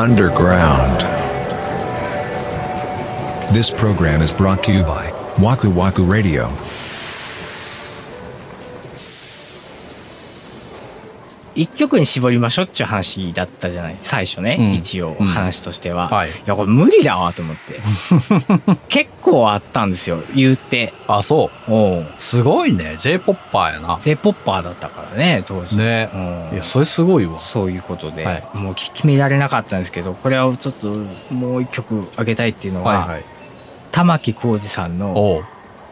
underground. This program is brought to you by Waku Waku Radio. 一曲に絞りましょうっていう話だったじゃない？最初ね、うん。一応うん。話としては、はい。いやこれ無理だわと思って。結構あったんですよ言うて。あ、そう。おう。すごいね。J-POPPER やな。j p o p だったからね当時。ね。うん。いや、それすごいわ。そういうことで、はい。もう決められなかったんですけどこれはちょっともう一曲あげたいっていうのは、はいはい。玉置浩二さんのおう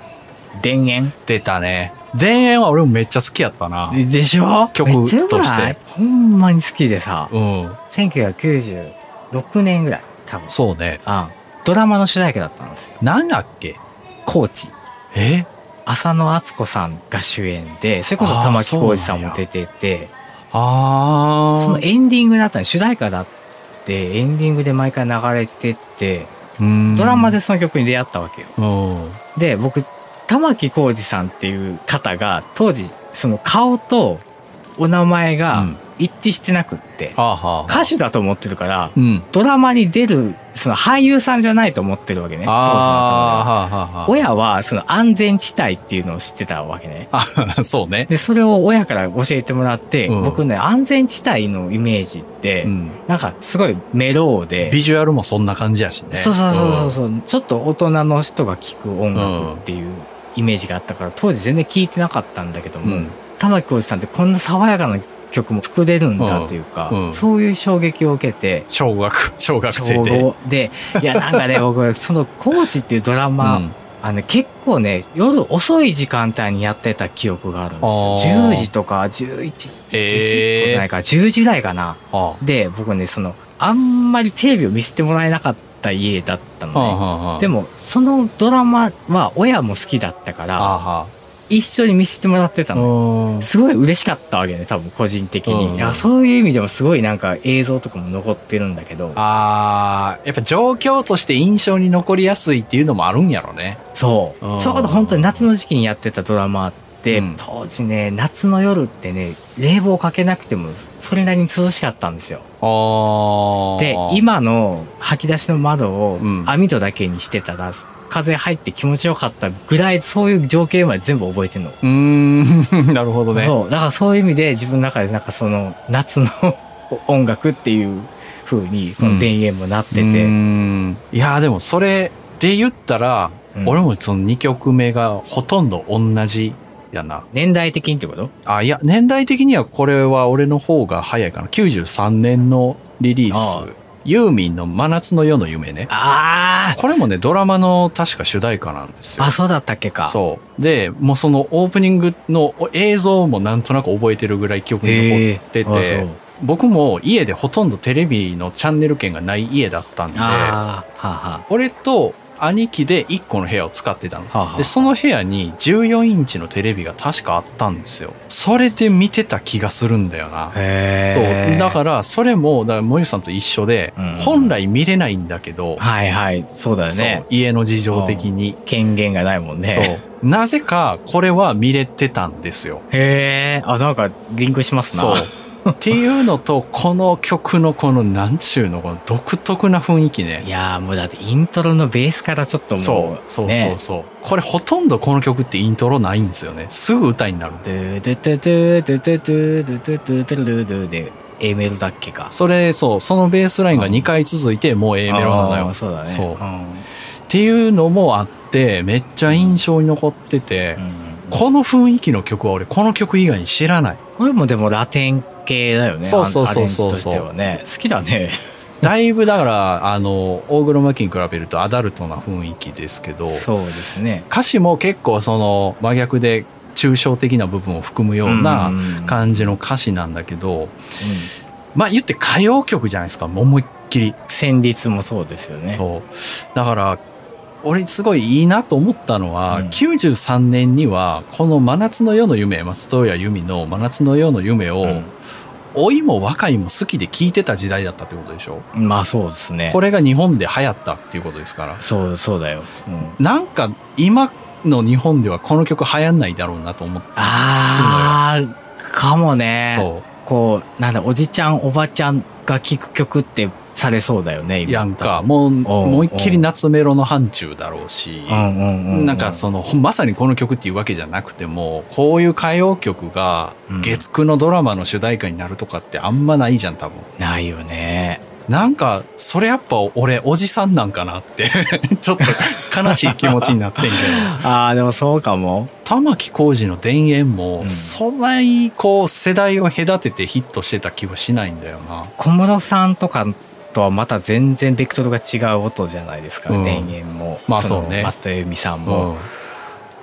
「田園出たね。田園は俺もめっちゃ好きやったな。」でしょ？曲として。ほんまに好きでさ。うん。1996年ぐらい多分。そうね。あドラマの主題歌だったんですよ。なんだっけ？コーチえ？浅野敦子さんが主演でそれこそ玉置浩二さんも出てて。あー。そのエンディングだったの主題歌だってエンディングで毎回流れてってうん。ドラマでその曲に出会ったわけよ。うん。で僕玉置浩二さんっていう方が当時その顔とお名前うがん一致してなくって。歌手だと思ってるからうん。ドラマに出るその俳優さんじゃないと思ってるわけね当時の。親はその安全地帯っていうのを知ってたわけねあ、そうね。でそれを親から教えてもらって、うん僕ね安全地帯のイメージって、うん。なんかすごいメローでビジュアルもそんな感じやしね。そうそうそうそうそう、ちょっと大人の人が聴く音楽っていうイメージがあったから当時全然聴いてなかったんだけども、うん。玉置浩二さんってこんな爽やかな曲も作れるんだっていうか、うん。うん。そういう衝撃を受けて小学、小学生小で。5でいやなんかね 僕その「コーチ」っていうドラマ、うん。あの結構ね夜遅い時間帯にやってた記憶があるんですよ。あー。10時とか11時、えー。1時ないか10時ぐらいかな。あで僕ねそのあんまりテレビを見せてもらえなかった家だったのね、はあはあはあ。でもそのドラマは親も好きだったからああは一緒に見せてもらってたあ。のうん。すごい嬉しかったわけね多分個人的うんにいやそういう意味でもすごいなんか映像とかも残ってるんだけどああ、やっぱ状況として印象に残りやすいっていうのもあるんやろね。そううんちょうど本当に夏の時期にやってたドラマって、うん。当時ね夏の夜ってね冷房かけなくてもそれなりに涼しかったんですよ。で今の吐き出しの窓をうん。網戸だけにしてたら、風入って気持ちよかったぐらいそういう情景まで全部覚えてんの、うーん、なるほどね。そう。だからそういう意味で自分の中でなんかその夏の 音楽っていう風にこの田園もなってて、うーん。いや、でもそれで言ったら、うん。俺もその2曲目がほとんど同じやな。年代的にってこと？あ、いや、年代的にはこれは俺の方が早いかな。93年のリリーああス。ユーミンの真夏の夜の夢ね。あこれもね、ドラマの確か主題歌なんですよ。あそうだったっけかそう。で、もうそのオープニングの映像もなんとなく覚えてるぐらい記憶に残ってて僕も家でほとんどテレビのチャンネル権がない家だったんで、ああはあは俺と兄貴で1個の部屋を使ってたの。あはあはあで、その部屋に14インチのテレビが確かあったんですよ。それで見てた気がするんだよな。へそう。えだから、それも、だから、森さんと一緒で、うん本来見れないんだけど、はいはいそうだよね家の事情的に。権限がないもんねそう。なぜか、これは見れてたんですよ。へえあなんかリンクしますなそう。っていうのと、この曲のこの、なんちゅうの、この独特な雰囲気ねい。やーもうだってイントロのベースからちょっともうそう、そうねそうそう。これほとんどこの曲ってイントロないんですよね。すぐ歌になる。ドゥドゥドゥドゥドゥドゥドゥドゥドゥドゥドゥドゥで A メロだっけかそれ、そう、そのベースラインが2回続いて、もう A メロなのよ。そうだねそうんっていうのもあって、めっちゃ印象に残ってて、うんこの雰囲気の曲は俺、この曲以外に知らない。これもでもラテン系だよね。そうそうそうそう。アレンジとしてはね。好きだね。だいぶだから、あの、大黒摩季に比べるとアダルトな雰囲気ですけど、そうですね。歌詞も結構その真逆で抽象的な部分を含むようなうん感じの歌詞なんだけど、まあ言って歌謡曲じゃないですか、もう思いっきり。旋律もそうですよね。そう。だから、俺すごいいいなと思ったのは、うん。93年には、この真夏の夜の夢、松任谷由実の真夏の夜の夢を、うん。老いも若いも好きで聴いてた時代だったってことでしょ？まあそうですね。これが日本で流行ったっていうことですから。そうそうだよ、うん。なんか今の日本ではこの曲流行んないだろうなと思って。あーかもね。そこうなんだおじちゃんおばちゃんが聴く曲ってされそうだよね、今やんか。もう、おうもう一気り夏メロの範疇だろうし。なんかその、まさにこの曲っていうわけじゃなくても、こういう歌謡曲がうん月9のドラマの主題歌になるとかってあんまないじゃん、多分。ないよね。なんか、それやっぱ俺、おじさんなんかなって、ちょっと悲しい気持ちになってんけど。ああ、でもそうかも。玉置浩二の田園も、うんそんなにこう、世代を隔ててヒットしてた気はしないんだよな。小室さんとかとはまた全然ベクトルが違う音じゃないですか、うん田園も。まあのそうね松田由美さんうも。ん。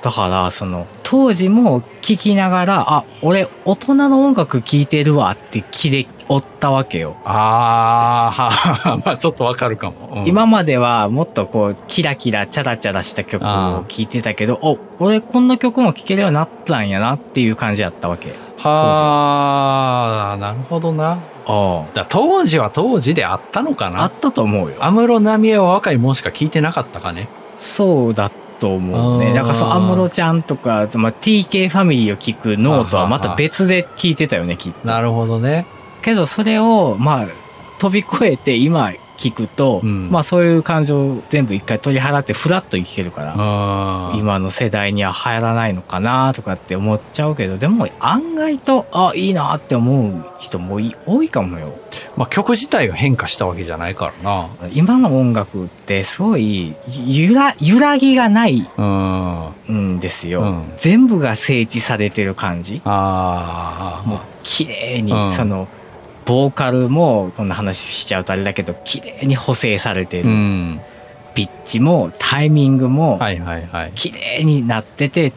だから、その、当時も聴きながら、あ、俺、大人の音楽聴いてるわって気でおったわけよ。あー、は まあちょっとわかるかも。うん今まではもっとこう、キラキラ、チャラチャラした曲を聴いてたけど、お、俺こんな曲も聴けるようになったんやなっていう感じやったわけ。はあ、なるほどな。あだ当時は当時であったのかあ。あなったと思うよ。安室奈美恵は若いもんしか聞いてなかったかね。そうだと思うね。あーだからそう、安室ちゃんとか、まあ、TK ファミリーを聞く脳とはまた別で聞いてたよね、きっと。なるほどね。けど、それを、まあ、飛び越えて今聞くと、うんまあそういう感情を全部一回取り払ってフラッと生きてるから、今の世代には流行らないのかなとかって思っちゃうけど、でも案外と、あ、いいなって思う人もい多いかもよ。まあ曲自体が変化したわけじゃないからな。今の音楽ってすごいゆら揺らぎがないうん。んですよ、うん全部が整地されてる感じああ。もう綺麗に、うんそのボーカルもこんな話しちゃうとあれだけど綺麗に補正されてる、うん。ピッチもタイミングも。綺麗になってて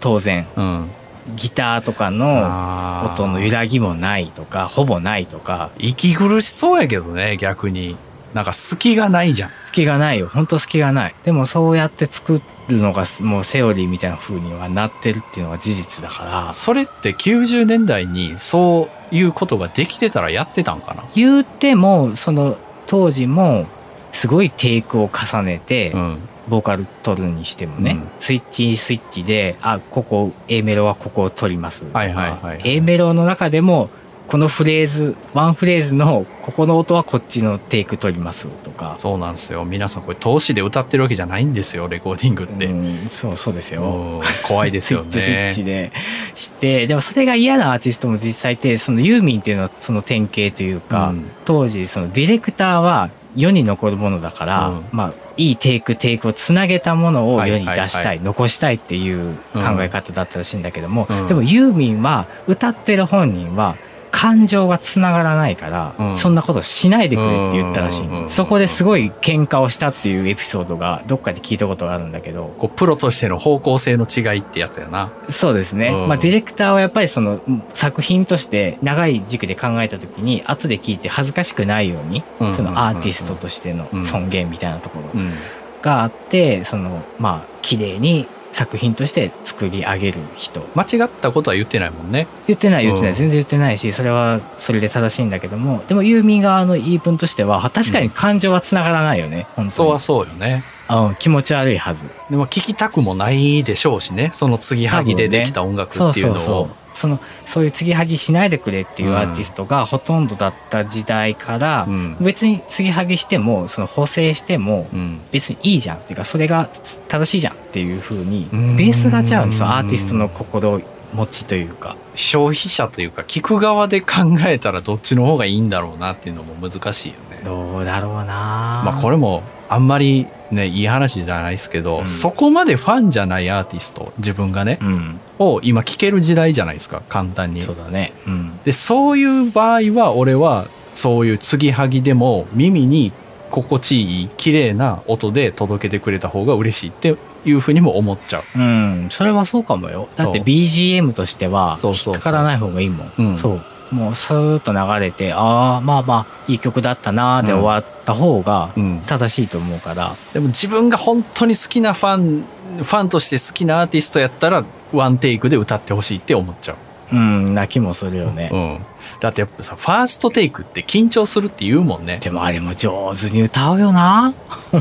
当然うん。ギターとかの音の揺らぎもないとかほぼないとか息苦しそうやけどね、逆に。なんか隙がないじゃん。隙がないよ。本当隙がない。でもそうやって作るのがもうセオリーみたいな風にはなってるっていうのが事実だから。それって90年代にそういうことができてたらやってたんかな？言うてもその当時もすごいテイクを重ねて、うん。ボーカル取るにしてもね、うん。スイッチスイッチであここ A メロはここを取ります。とか、はいはいはい。A メロの中でもこのフレーズワンフレーズのここの音はこっちのテイク取りますとかそうなんですよ。皆さんこれ投資で歌ってるわけじゃないんですよ、レコーディングって。うん、そうそうですよ。うん怖いですよね。スイッチでしてでもそれが嫌なアーティストも実際いてそのユーミンっていうのはその典型というか、うん当時そのディレクターは世に残るものだから、うんまあいいテイクテイクをつなげたものを世に出したい,、はいはいはい残したいっていう考え方だったらしいんだけども、うんでもユーミンは歌ってる本人は感情がつながらないから、うん。そんなことしないでくれって言ったらしい、うんそこですごい喧嘩をしたっていうエピソードがどっかで聞いたことがあるんだけど。こうプロとしての方向性の違いってやつやな。そうですね。うん。まあ、ディレクターはやっぱりそのうん作品として長い軸で考えた時に後で聞いて恥ずかしくないように、うん。そのアーティストとしてのうん。尊厳みたいなところうん。があって、その、まあ、綺麗に作品として作り上げる人。間違ったことは言ってないもんね。言ってない言ってない、うん全然言ってないし、それはそれで正しいんだけども、でもユーミン側の言い分としては、確かに感情は繋がらないよね、本当にそうは。そうよね。うん気持ち悪いはず。でも聞きたくもないでしょうしね。その継ぎはぎでできた音楽っていうのを。そうそうそのそういう継ぎはぎしないでくれっていうアーティストがほとんどだった時代から、うん。別に継ぎはぎしてもその補正してもうん。別にいいじゃんっていうかそれが正しいじゃんっていう風にうん。ベースが違うんですよアーティストの心持ちというか。消費者というか聞く側で考えたらどっちの方がいいんだろうなっていうのも難しいよね。どうだろうなまあこれもあんまりねいい話じゃないですけど、うん。そこまでファンじゃないアーティスト自分がね、うん。を今聞ける時代じゃないですか簡単に。そうだね。うん。でそういう場合は俺はそういう継ぎはぎでも耳に心地いい綺麗な音で届けてくれた方が嬉しいっていうふうにも思っちゃう。うん。それはそうかもよ。だってそう。BGM としてはそうそうそう。引っかからない方がいいもん。うん。そうもうスーッと流れてああまあまあいい曲だったなーで終わった方がうん正しいと思うから、でも自分が本当に好きなファンファンとして好きなアーティストやったらワンテイクで歌ってほしいって思っちゃううん、泣きもするよね。うん。だってやっぱさ、ファーストテイクって緊張するって言うもんね。でもあれも上手に歌うよな。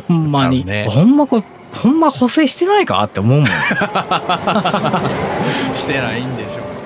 ほんまに。ねほんまこ、ほんま補正してないかって思うもん。してないんでしょうね。